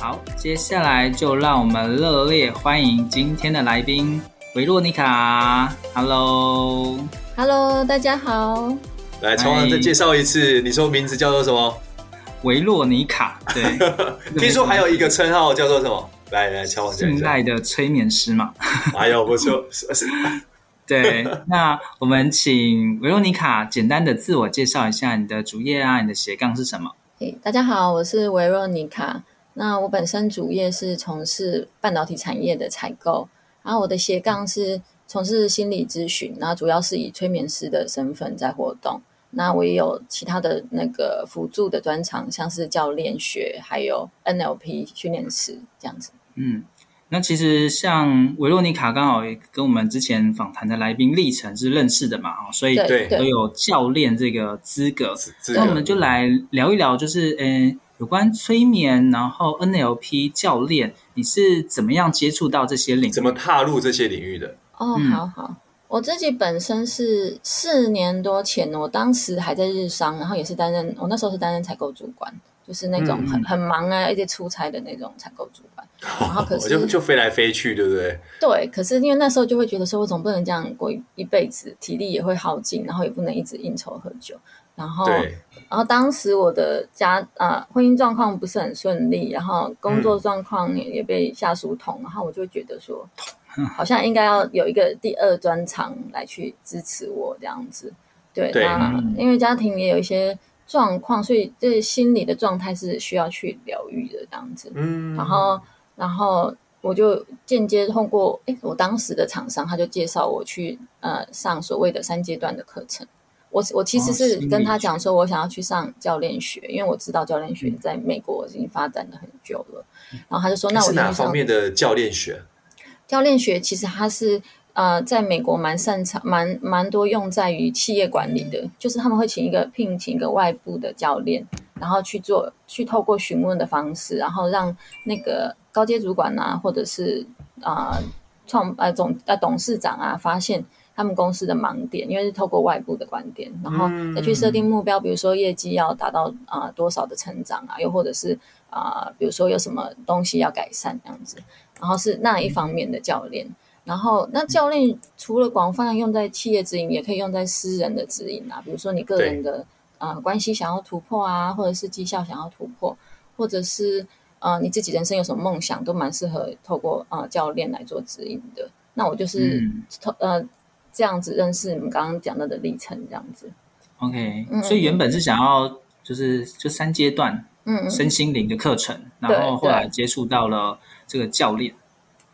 好，接下来就让我们热烈欢迎今天的来宾维洛妮卡。Hello，Hello，大家好。来，重新再介绍一次，你说名字叫做什么？维洛尼卡。对，听说还有一个称号叫做什么？来来，敲我一下。信赖的催眠师嘛。哎呦，不错。对，那我们请维洛尼卡简单的自我介绍一下，你的主业啊，你的斜杠是什么？Hey, 大家好，我是维洛尼卡。那我本身主业是从事半导体产业的采购，然后我的斜杠是从事心理咨询，然后主要是以催眠师的身份在活动。那我也有其他的那个辅助的专长，像是教练学，还有 NLP 训练师这样子。嗯，那其实像维洛妮卡刚好也跟我们之前访谈的来宾历程是认识的嘛，所以都有教练这个资格。那我们就来聊一聊，就是嗯。欸有关催眠，然后 NLP 教练，你是怎么样接触到这些领域？怎么踏入这些领域的？哦，好好，我自己本身是四年多前，我当时还在日商，然后也是担任，我那时候是担任采购主管，就是那种很、嗯、很忙啊，一直出差的那种采购主管。然后 可是就就飞来飞去，对不对？对，可是因为那时候就会觉得说，我总不能这样过一一辈子，体力也会耗尽，然后也不能一直应酬喝酒。然后，然后当时我的家啊、呃，婚姻状况不是很顺利，然后工作状况也也被下属捅，嗯、然后我就觉得说，好像应该要有一个第二专长来去支持我这样子。对，对那因为家庭也有一些状况，所以这心理的状态是需要去疗愈的这样子。嗯，然后，然后我就间接通过，哎，我当时的厂商他就介绍我去呃上所谓的三阶段的课程。我我其实是跟他讲说，我想要去上教练学，因为我知道教练学在美国已经发展的很久了。然后他就说：“那我是哪方面的教练学？教练学其实他是呃，在美国蛮擅长、蛮蛮多用在于企业管理的，就是他们会请一个聘请一个外部的教练，然后去做去透过询问的方式，然后让那个高阶主管啊，或者是啊、呃、创呃总呃董事长啊发现。”他们公司的盲点，因为是透过外部的观点，然后再去设定目标，比如说业绩要达到啊、呃、多少的成长啊，又或者是啊、呃，比如说有什么东西要改善这样子，然后是那一方面的教练。然后那教练除了广泛用在企业指引，也可以用在私人的指引啊，比如说你个人的啊、呃、关系想要突破啊，或者是绩效想要突破，或者是啊、呃、你自己人生有什么梦想，都蛮适合透过啊、呃、教练来做指引的。那我就是透、嗯、呃。这样子认识你们刚刚讲到的历程，这样子，OK，所以原本是想要就是就三阶段，嗯，身心灵的课程，嗯、然后后来接触到了这个教练，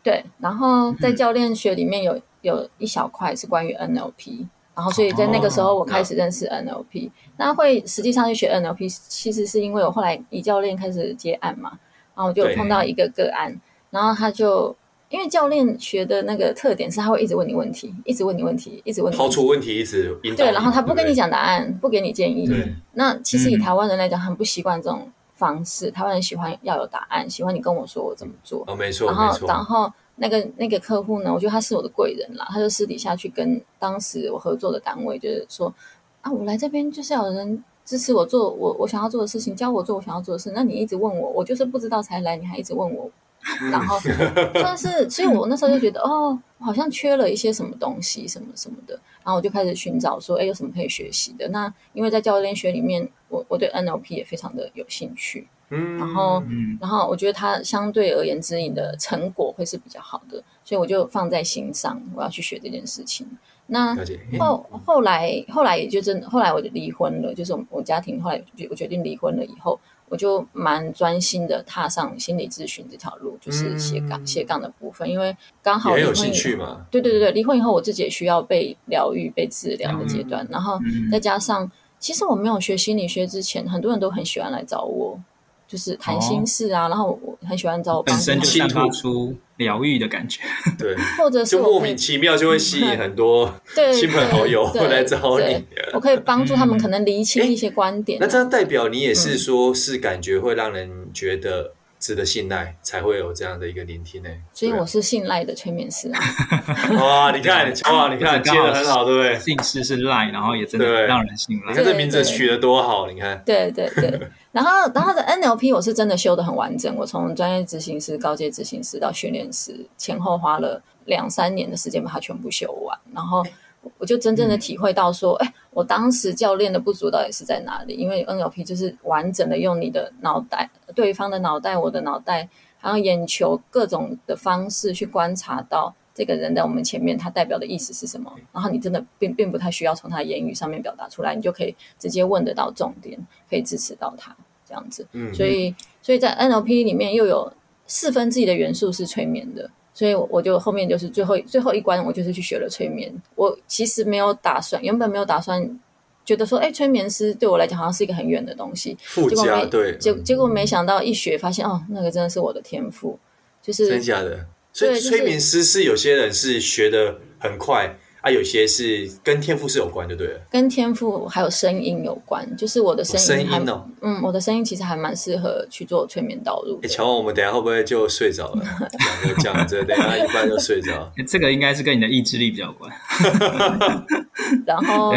对，然后在教练学里面有有一小块是关于 NLP，然后所以在那个时候我开始认识 NLP，、哦、那会实际上去学 NLP，其实是因为我后来以教练开始接案嘛，然后我就碰到一个个案，然后他就。因为教练学的那个特点是，他会一直问你问题，一直问你问题，一直问你。抛出问题，一直。对，然后他不跟你讲答案，不给你建议。那其实以台湾人来讲，很不习惯这种方式。台湾人喜欢要有答案，喜欢你跟我说我怎么做。哦，没错。然后，然后那个那个客户呢，我觉得他是我的贵人啦。他就私底下去跟当时我合作的单位，就是说啊，我来这边就是要有人支持我做我我想要做的事情，教我做我想要做的事。那你一直问我，我就是不知道才来，你还一直问我。然后算是，所以我那时候就觉得，哦，好像缺了一些什么东西，什么什么的。然后我就开始寻找，说，哎，有什么可以学习的？那因为在教练学里面，我我对 NLP 也非常的有兴趣。嗯，然后，嗯然后我觉得它相对而言指引的成果会是比较好的，所以我就放在心上，我要去学这件事情。那后后来后来也就真的，后来我就离婚了，就是我我家庭后来我决定离婚了以后，我就蛮专心的踏上心理咨询这条路，就是斜杠、嗯、斜杠的部分，因为刚好离婚有兴趣嘛。对对对对，离婚以后我自己也需要被疗愈、被治疗的阶段，嗯、然后再加上，其实我没有学心理学之前，很多人都很喜欢来找我。就是谈心事啊，哦、然后我很喜欢找我本身就散发出疗愈的感觉，对，或者是就莫名其妙就会吸引很多 亲朋好友会来找你。我可以帮助他们可能厘清一些观点。那这样代表你也是说，是感觉会让人觉得值得信赖，才会有这样的一个聆听呢？所以我是信赖的催眠师啊。哇，你看，哇，你看接的很好，对不对？姓氏是赖，然后也真的让人信赖。你看这名字取得多好，你看。对对对。然后，然后的 NLP 我是真的修的很完整。我从专业执行师、高阶执行师到训练师，前后花了两三年的时间把它全部修完。然后，我就真正的体会到说，哎、嗯，我当时教练的不足到底是在哪里？因为 NLP 就是完整的用你的脑袋、对方的脑袋、我的脑袋，还有眼球各种的方式去观察到这个人在我们前面，他代表的意思是什么。然后你真的并并不太需要从他言语上面表达出来，你就可以直接问得到重点，可以支持到他。这样子，嗯，所以，所以在 NLP 里面又有四分之一的元素是催眠的，所以我就后面就是最后最后一关，我就是去学了催眠。我其实没有打算，原本没有打算，觉得说，哎，催眠师对我来讲好像是一个很远的东西，附加，对，结结果没想到一学发现，哦，那个真的是我的天赋，就是真假的。所以催眠师是有些人是学的很快。啊，有些是跟天赋是有关，就对了。跟天赋还有声音有关，就是我的声音，声音哦，嗯，我的声音其实还蛮适合去做催眠导入。哎，乔王，我们等下会不会就睡着了？讲着讲着，等下一半就睡着。这个应该是跟你的意志力比较有关。然后，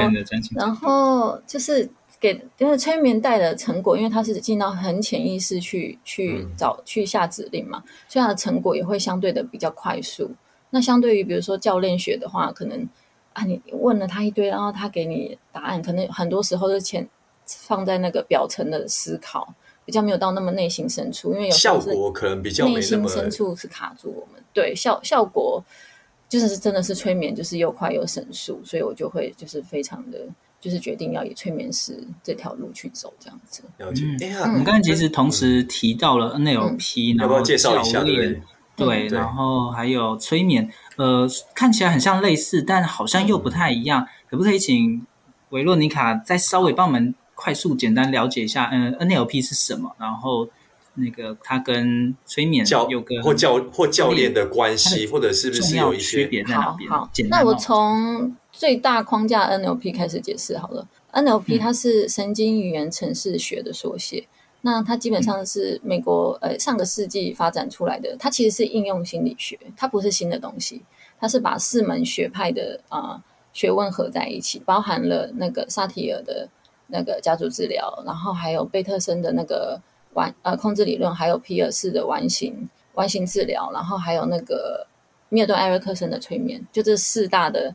然后就是给，因为催眠带的成果，因为它是进到很潜意识去去找、嗯、去下指令嘛，所以它的成果也会相对的比较快速。那相对于比如说教练学的话，可能啊，你问了他一堆，然后他给你答案，可能很多时候是前放在那个表层的思考，比较没有到那么内心深处，因为有效果可能比较内心深处是卡住我们。对，效效果就是真的是催眠，就是又快又神速，所以我就会就是非常的就是决定要以催眠师这条路去走这样子。了解。哎呀，我们刚才其实同时提到了 NLP，、嗯、然后要不要介绍一下？对。对，然后还有催眠，呃，看起来很像类似，但好像又不太一样。可不可以请维洛妮卡再稍微帮我们快速简单了解一下，嗯，NLP 是什么？然后那个它跟催眠教有个或教或教练的关系，或者是不是有一些区别在哪边？好，好，那我从最大框架 NLP 开始解释好了。NLP 它是神经语言程式学的缩写。那它基本上是美国呃上个世纪发展出来的，它其实是应用心理学，它不是新的东西，它是把四门学派的啊、呃、学问合在一起，包含了那个萨提尔的那个家族治疗，然后还有贝特森的那个完呃控制理论，还有皮尔斯的完形完形治疗，然后还有那个米尔顿艾瑞克森的催眠，就这四大的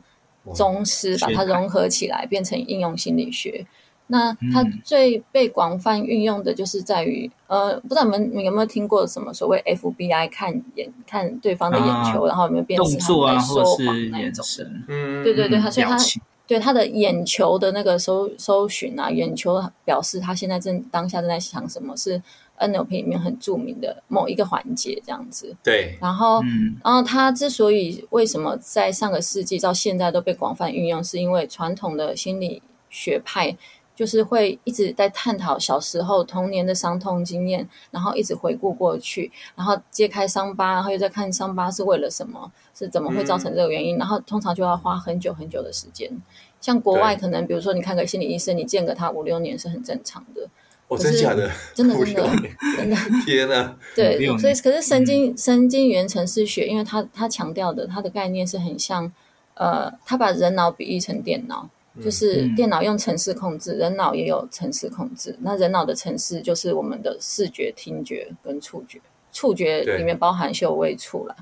宗师把它融合起来，变成应用心理学。那它最被广泛运用的就是在于，嗯、呃，不知道你们你有没有听过什么所谓 FBI 看眼看对方的眼球，啊、然后有没有辨识他说谎那一种？嗯，对对对，他所以他对他的眼球的那个搜搜寻啊，眼球表示他现在正当下正在想什么，是 NLP 里面很著名的某一个环节这样子。对，然后，嗯、然后他之所以为什么在上个世纪到现在都被广泛运用，是因为传统的心理学派。就是会一直在探讨小时候童年的伤痛经验，然后一直回顾过去，然后揭开伤疤，然后又在看伤疤是为了什么，是怎么会造成这个原因，嗯、然后通常就要花很久很久的时间。像国外可能，比如说你看个心理医生，你见个他五六年是很正常的。哦，真的假的？真的 真的真的。天哪！对，所以可是神经、嗯、神经元程式学，因为它它强调的它的概念是很像，呃，它把人脑比喻成电脑。就是电脑用程式控制，人脑也有程式控制。那人脑的程式就是我们的视觉、听觉跟触觉，触觉里面包含嗅味触了，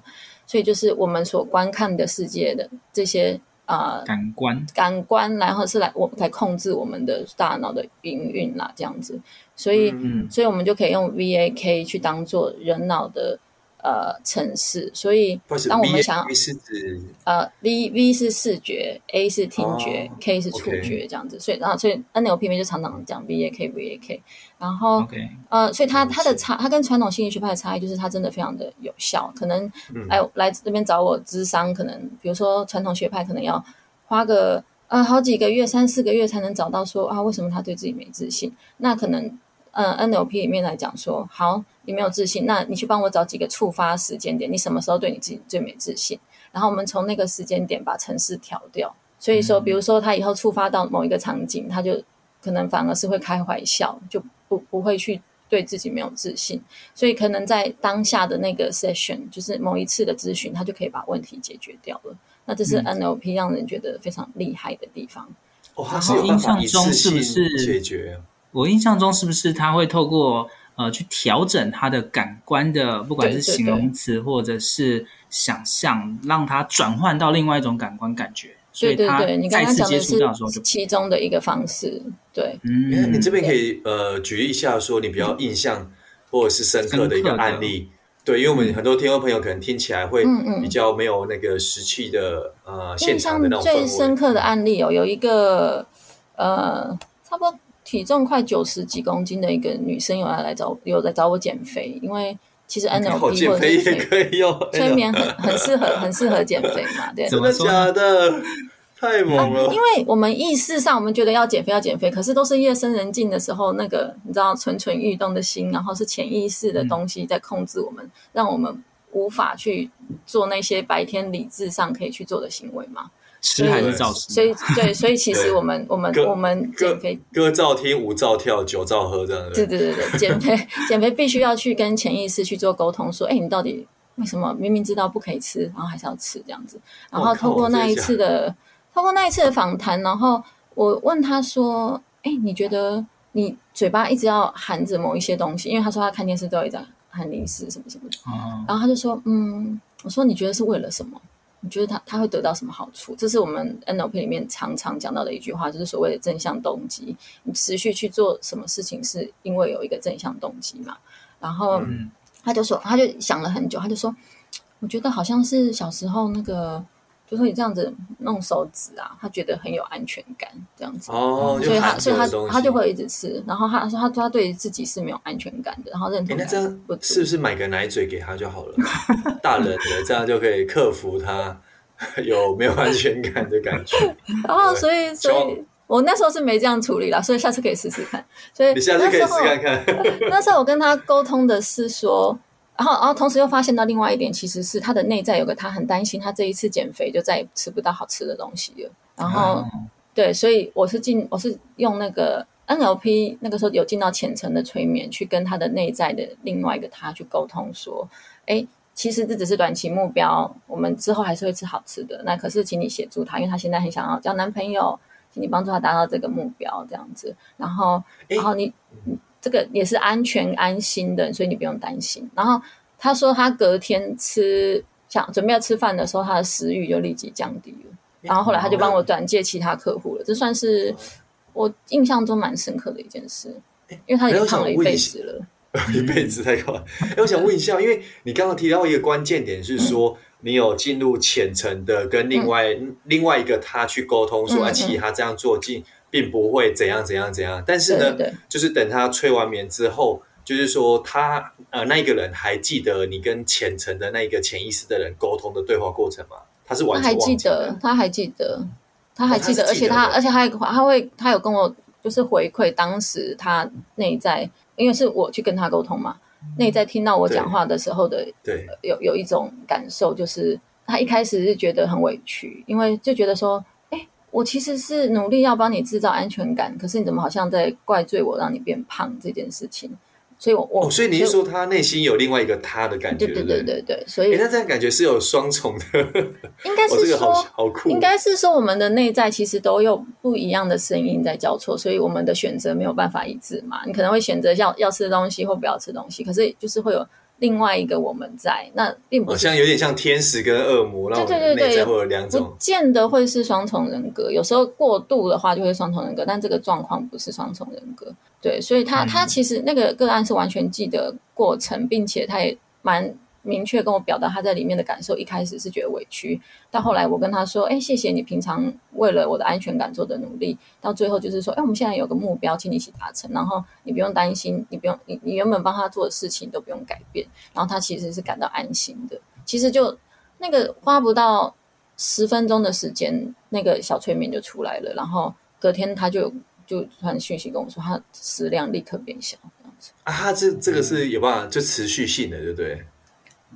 所以就是我们所观看的世界的这些。啊、呃，感官，感官，然后是来我来控制我们的大脑的营运啦，这样子，所以，嗯、所以我们就可以用 VAK 去当做人脑的。呃，城市，所以当我们想要是指呃，V V 是视觉，A 是听觉、哦、，K 是触觉，这样子。所以，然后所以 NLP 里面就常常讲 V A K V A K。然后.呃，所以它它的差，它跟传统心理学派的差异就是它真的非常的有效。可能来、嗯、来这边找我咨商，可能比如说传统学派可能要花个呃好几个月、三四个月才能找到说啊，为什么他对自己没自信？那可能。嗯，NLP 里面来讲说，好，你没有自信，那你去帮我找几个触发时间点，你什么时候对你自己最没自信？然后我们从那个时间点把城市调掉。所以说，比如说他以后触发到某一个场景，他就可能反而是会开怀笑，就不不会去对自己没有自信。所以可能在当下的那个 session，就是某一次的咨询，他就可以把问题解决掉了。那这是 NLP 让人觉得非常厉害的地方。哦，他是有办法一次性解决。我印象中是不是他会透过呃去调整他的感官的，不管是形容词或者是想象，让他转换到另外一种感官感觉。对对对，你刚刚讲的是其中的一个方式。对，嗯，你这边可以呃举一下，说你比较印象或者是深刻的一个案例。对，因为我们很多听众朋友可能听起来会比较没有那个实际的呃现场的那种。最深刻的案例哦，有一个呃，差不多。体重快九十几公斤的一个女生有来来找，有来找我减肥，因为其实 NLP 或者减肥也可以用催眠很很适合很适合减肥嘛，对。真的假的？太猛了！啊！因为我们意识上我们觉得要减肥要减肥，可是都是夜深人静的时候，那个你知道蠢蠢欲动的心，然后是潜意识的东西在控制我们，嗯、让我们无法去做那些白天理智上可以去做的行为嘛。吃还是照吃，所以对，所以其实我们我们我们减肥歌照听，舞照跳，酒照喝这样子。对对对对，减肥减肥必须要去跟潜意识去做沟通，说，哎，你到底为什么明明知道不可以吃，然后还是要吃这样子？然后透过那一次的透过那一次的访谈，然后我问他说，哎，你觉得你嘴巴一直要含着某一些东西，因为他说他看电视都有一直含零食什么什么的，然后他就说，嗯，我说你觉得是为了什么？你觉得他他会得到什么好处？这是我们 NLP 里面常常讲到的一句话，就是所谓的正向动机。你持续去做什么事情，是因为有一个正向动机嘛？然后他就说，他就想了很久，他就说，我觉得好像是小时候那个。就会这样子弄手指啊，他觉得很有安全感，这样子哦，所以他所以他他就会一直吃，然后他说他他对自己是没有安全感的，然后认同感。那这样是不是买个奶嘴给他就好了？大人的这样就可以克服他 有没有安全感的感觉。然后所以所以我那时候是没这样处理啦，所以下次可以试试看。所以你下次可以试看看。那时候我跟他沟通的是说。然后，然后同时又发现到另外一点，其实是他的内在有个他很担心，他这一次减肥就再也吃不到好吃的东西了。然后，嗯、对，所以我是进，我是用那个 NLP，那个时候有进到浅层的催眠，去跟他的内在的另外一个他去沟通，说，哎，其实这只是短期目标，我们之后还是会吃好吃的。那可是，请你协助他，因为他现在很想要交男朋友，请你帮助他达到这个目标，这样子。然后，然后你。这个也是安全安心的，所以你不用担心。然后他说，他隔天吃想准备要吃饭的时候，他的食欲就立即降低了。然后后来他就帮我转介其他客户了。这算是我印象中蛮深刻的一件事，因为他已经胖了一辈子了，一辈子太高了。哎，我想问一下，因为你刚刚提到一个关键点是说，你有进入浅层的跟另外、嗯、另外一个他去沟通，说啊，其实他这样做进。并不会怎样怎样怎样，但是呢，对对，就是等他催完眠之后，就是说他呃那个人还记得你跟浅层的那个潜意识的人沟通的对话过程吗？他是完全忘记的，他还记得，他还记得，而且他而且他还他会他有跟我就是回馈当时他内在，因为是我去跟他沟通嘛，内在听到我讲话的时候的对，有有一种感受，就是他一开始是觉得很委屈，因为就觉得说。我其实是努力要帮你制造安全感，可是你怎么好像在怪罪我让你变胖这件事情？所以我，我、哦、所以你是说他内心有另外一个他的感觉？对对对对对，所以那这样感觉是有双重的，应该是说，好酷，应该是说我们的内在其实都有不一样的声音在交错，所以我们的选择没有办法一致嘛。你可能会选择要要吃东西或不要吃东西，可是就是会有另外一个我们在，那并不好像有点像天使跟恶魔，对对对对，内在会有两种，不见得会是双重人格，有时候过度的话就会双重人格，但这个状况不是双重人格，对，所以他他其实那个个案是完全记得过程，并且他也蛮。明确跟我表达他在里面的感受，一开始是觉得委屈，到后来我跟他说：“哎，谢谢你平常为了我的安全感做的努力。”到最后就是说：“哎，我们现在有个目标，请你一起达成，然后你不用担心，你不用你你原本帮他做的事情都不用改变，然后他其实是感到安心的。其实就那个花不到十分钟的时间，那个小催眠就出来了，然后隔天他就就传讯息跟我说，他食量立刻变小，这样子啊，他这这个是有办法就持续性的，对不对？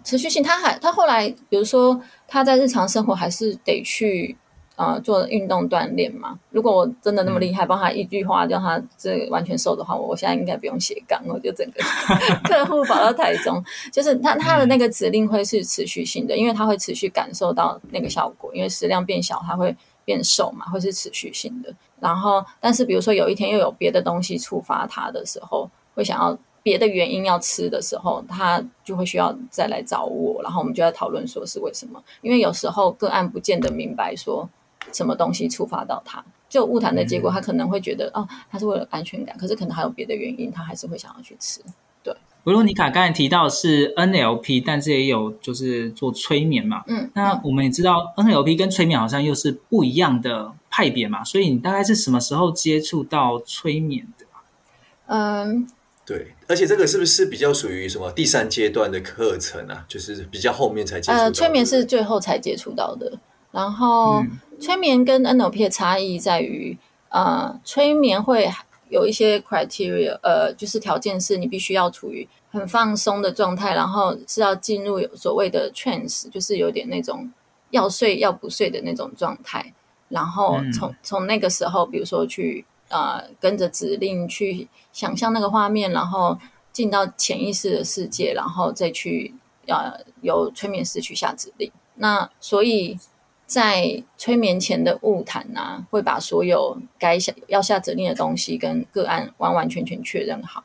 持续性，他还他后来，比如说他在日常生活还是得去啊、呃、做运动锻炼嘛。如果我真的那么厉害，帮他一句话叫他这完全瘦的话，我现在应该不用斜杠，我就整个 客户跑到台中。就是他他的那个指令会是持续性的，因为他会持续感受到那个效果，因为食量变小，他会变瘦嘛，会是持续性的。然后，但是比如说有一天又有别的东西触发他的时候，会想要。别的原因要吃的时候，他就会需要再来找我，然后我们就在讨论说是为什么。因为有时候个案不见得明白说什么东西触发到他，就误谈的结果，他可能会觉得、嗯、哦，他是为了安全感，可是可能还有别的原因，他还是会想要去吃。对，维罗妮卡刚才提到是 NLP，但是也有就是做催眠嘛。嗯，那我们也知道 NLP 跟催眠好像又是不一样的派别嘛，所以你大概是什么时候接触到催眠的？嗯。对，而且这个是不是比较属于什么第三阶段的课程啊？就是比较后面才接触到的。呃，催眠是最后才接触到的。然后，嗯、催眠跟 NLP 的差异在于，呃，催眠会有一些 criteria，呃，就是条件是你必须要处于很放松的状态，然后是要进入所谓的 trance，就是有点那种要睡要不睡的那种状态。然后从、嗯、从那个时候，比如说去。呃，跟着指令去想象那个画面，然后进到潜意识的世界，然后再去呃由催眠师去下指令。那所以在催眠前的晤谈啊，会把所有该下要下指令的东西跟个案完完全全确认好。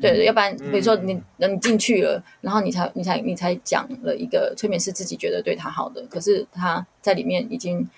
对，对，要不然比如说你你进去了，然后你才你才你才讲了一个催眠师自己觉得对他好的，可是他在里面已经。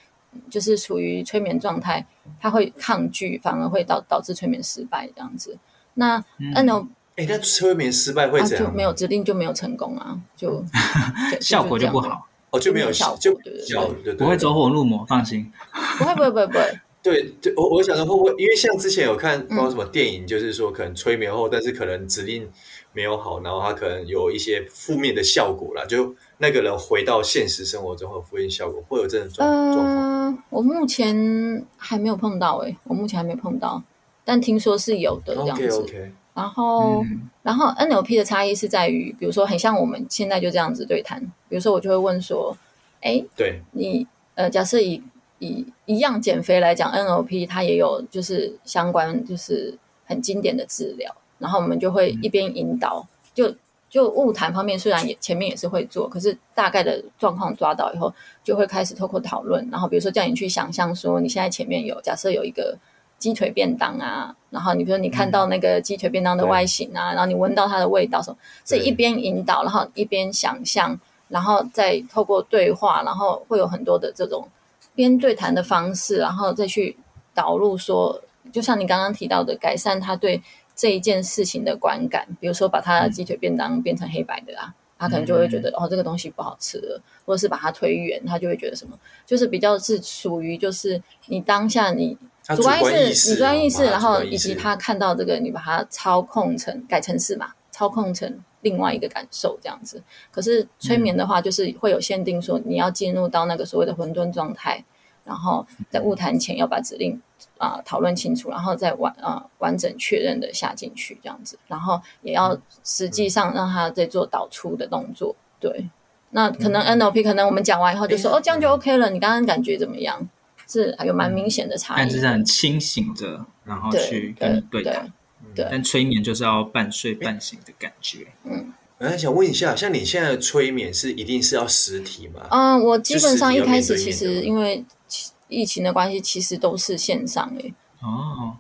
就是处于催眠状态，他会抗拒，反而会导导致催眠失败这样子。那 NLP，哎，那催眠失败会怎样？就没有指令就没有成功啊，就 效果就不好哦，就没有效，就对对对，不会走火入魔，放心。不会不会不会不会。对对，我我想说会不会，因为像之前有看包括什么电影，就是说可能催眠后，但是可能指令没有好，然后他可能有一些负面的效果啦，就。那个人回到现实生活中会有负面效果，会有这种状状况？呃，我目前还没有碰到诶、欸，我目前还没碰到，但听说是有的这样子。Okay, okay. 然后，嗯、然后 NLP 的差异是在于，比如说很像我们现在就这样子对谈，比如说我就会问说，哎，对，你呃，假设以以一样减肥来讲，NLP 它也有就是相关就是很经典的治疗，然后我们就会一边引导、嗯、就。就物谈方面，虽然也前面也是会做，可是大概的状况抓到以后，就会开始透过讨论，然后比如说叫你去想象说，你现在前面有假设有一个鸡腿便当啊，然后你比如说你看到那个鸡腿便当的外形啊，嗯、然后你闻到它的味道什么，是一边引导，然后一边想象，然后再透过对话，然后会有很多的这种边对谈的方式，然后再去导入说，就像你刚刚提到的，改善他对。这一件事情的观感，比如说把他的鸡腿便当变成黑白的啊，嗯、他可能就会觉得哦，这个东西不好吃了，或者是把它推远，他就会觉得什么，就是比较是属于就是你当下你主观意识，你主观意识，然后以及他看到这个，你把它操控成改成是嘛，操控成另外一个感受这样子。可是催眠的话，就是会有限定说你要进入到那个所谓的混沌状态，然后在误谈前要把指令。啊，讨论清楚，然后再完啊完整确认的下进去这样子，然后也要实际上让他再做导出的动作。对，那可能 NLP 可能我们讲完以后就说、嗯、哦，这样就 OK 了。你刚刚感觉怎么样？是还有蛮明显的差异，但是很清醒的，然后去跟你对谈。对，但催眠就是要半睡半醒的感觉。嗯，我还想问一下，像你现在的催眠是一定是要实体吗？嗯，我基本上一开始其实因为。疫情的关系，其实都是线上诶、欸。哦，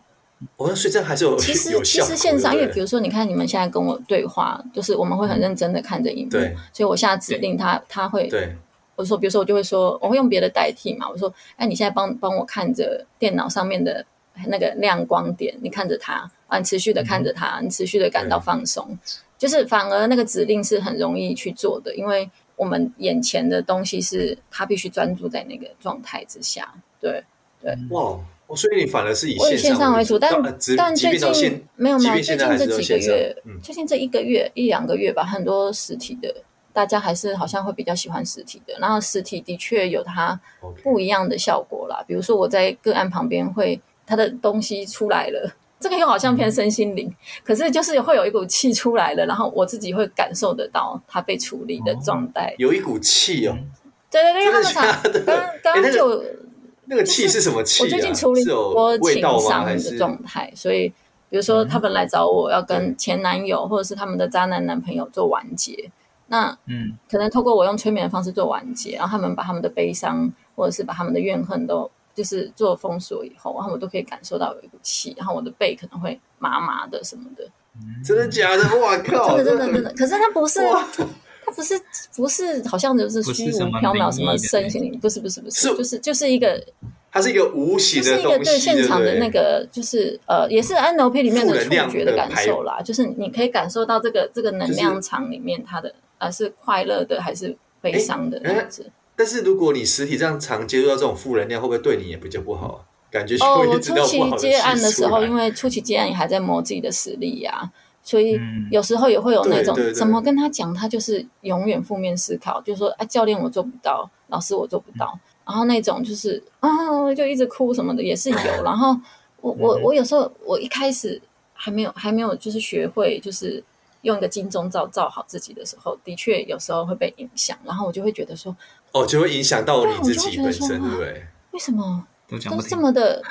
我说，所以这还是有其实其实线上，因为比如说，你看你们现在跟我对话，就是我们会很认真的看着荧幕，所以我下指令他，他他会，对，我说，比如说我就会说，我会用别的代替嘛，我说，哎，你现在帮帮我看着电脑上面的那个亮光点，你看着它，啊，你持续的看着它，你持续的感到放松，就是反而那个指令是很容易去做的，因为我们眼前的东西是他必须专注在那个状态之下，对对，哇。所以你反而是以线上为主，但但最近没有没有，最近这几个月，最近这一个月一两个月吧，很多实体的，大家还是好像会比较喜欢实体的。然后实体的确有它不一样的效果啦。比如说我在个案旁边会，它的东西出来了，这个又好像偏身心灵，可是就是会有一股气出来了，然后我自己会感受得到它被处理的状态，有一股气哦。对对对，他们 刚 刚刚就。那个气是什么气、啊？我最近处理多情伤的状态，所以比如说他们来找我要跟前男友或者是他们的渣男男朋友做完结，那嗯，可能透过我用催眠的方式做完结，然后他们把他们的悲伤或者是把他们的怨恨都就是做封锁以后，然后我都可以感受到有一股气，然后我的背可能会麻麻的什么的。真的假的？哇靠！真的真的真的，可是它不是。它不是不是，好像就是虚无缥缈什么身心灵，不是不是不是，就是就是一个，它是一个无形的，就是一个对现场的那个，就是呃，也是 NLP 里面的触觉的感受啦，就是你可以感受到这个这个能量场里面它的呃是快乐的还是悲伤的样子。但是如果你实体这样常接触到这种负能量，会不会对你也比较不好？感觉哦，我初期接案的时候，因为初期接案你还在磨自己的实力呀。所以有时候也会有那种怎么跟他讲，他就是永远负面思考，就是说哎，教练我做不到，老师我做不到，然后那种就是啊，就一直哭什么的也是有。然后我我我有时候我一开始还没有还没有就是学会就是用一个金钟罩罩好自己的时候，的确有时候会被影响，然后我就会觉得说哦，就会影响到你自己本身，对不对？为什么都这么的？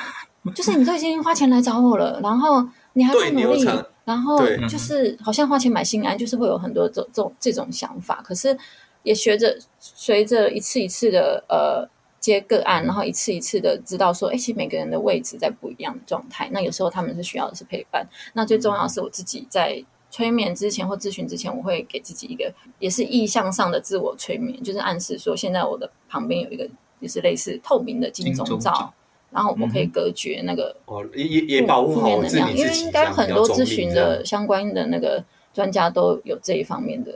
就是你都已经花钱来找我了，然后你还不努力。然后就是好像花钱买心安，就是会有很多这这种这种想法。可是也学着随着一次一次的呃接个案，然后一次一次的知道说，哎，其实每个人的位置在不一样的状态。那有时候他们是需要的是陪伴。那最重要的是我自己在催眠之前或咨询之前，我会给自己一个也是意向上的自我催眠，就是暗示说，现在我的旁边有一个就是类似透明的金钟罩。然后我可以隔绝那个哦，也也保护负面能量，因为应该很多咨询的相关的那个专家都有这一方面的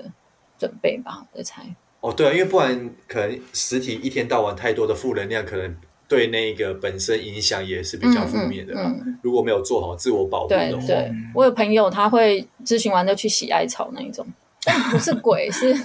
准备吧，我猜。哦，对啊，因为不然可能实体一天到晚太多的负能量，可能对那个本身影响也是比较负面的。嗯，嗯，如果没有做好自我保护的话，对，对，我有朋友他会咨询完就去洗艾草那一种，但 不是鬼是。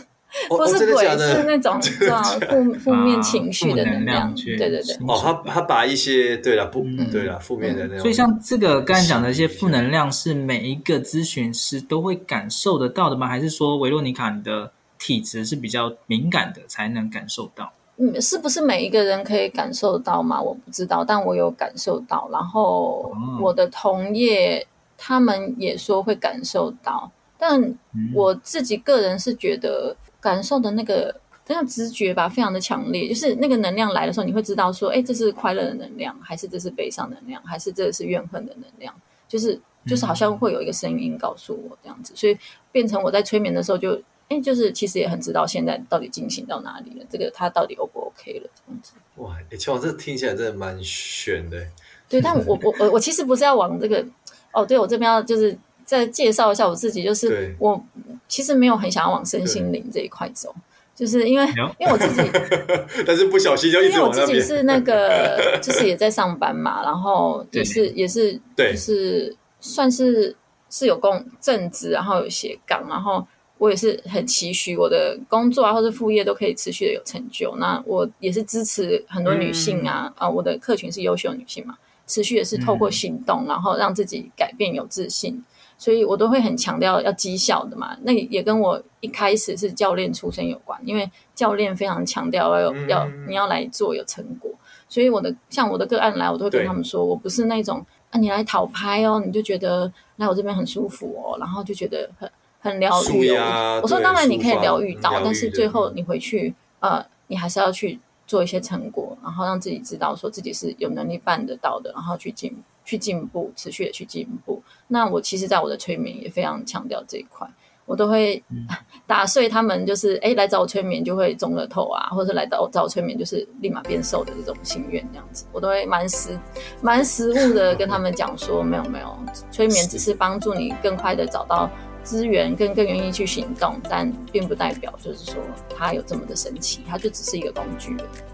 不是鬼，是那种 负负面情绪的能量。对对对。哦，他他把一些对了不对了负面的那种。所以像这个刚才讲的一些负能量，是每一个咨询师都会感受得到的吗？还是说维洛尼卡你的体质是比较敏感的，才能感受到？嗯，是不是每一个人可以感受到吗？我不知道，但我有感受到。然后我的同业他们也说会感受到，但我自己个人是觉得。感受的那个那样直觉吧，非常的强烈。就是那个能量来的时候，你会知道说，哎，这是快乐的能量，还是这是悲伤的能量，还是这是怨恨的能量？就是就是好像会有一个声音告诉我这样子，所以变成我在催眠的时候就，哎，就是其实也很知道现在到底进行到哪里了，这个他到底 O 不 OK 了这样子。哇，哎，其实这听起来真的蛮悬的。对，但我我我我其实不是要往这个，哦，对我这边要就是。再介绍一下我自己，就是我其实没有很想要往身心灵这一块走，就是因为因为我自己，但是不小心就一直往那边。因为我自己是那个，就是也在上班嘛，然后也是也是，就是算是是有工正职，然后有斜杠，然后我也是很期许我的工作啊或者副业都可以持续的有成就。那我也是支持很多女性啊啊，我的客群是优秀女性嘛，持续的是透过行动，然后让自己改变有自信。所以我都会很强调要绩效的嘛，那也跟我一开始是教练出身有关，因为教练非常强调要有要你要来做有成果，所以我的像我的个案来，我都会跟他们说，我不是那种啊你来讨拍哦，你就觉得来我这边很舒服哦，然后就觉得很很疗愈哦。我说当然你可以疗愈到，但是最后你回去呃，你还是要去做一些成果，然后让自己知道说自己是有能力办得到的，然后去进。去进步，持续的去进步。那我其实，在我的催眠也非常强调这一块。我都会 打碎他们，就是哎，来找我催眠就会中了头啊，或者是来找找我催眠就是立马变瘦的这种心愿，这样子，我都会蛮实蛮实务的跟他们讲说，没有没有，催眠只是帮助你更快的找到资源，更更愿意去行动，但并不代表就是说它有这么的神奇，它就只是一个工具。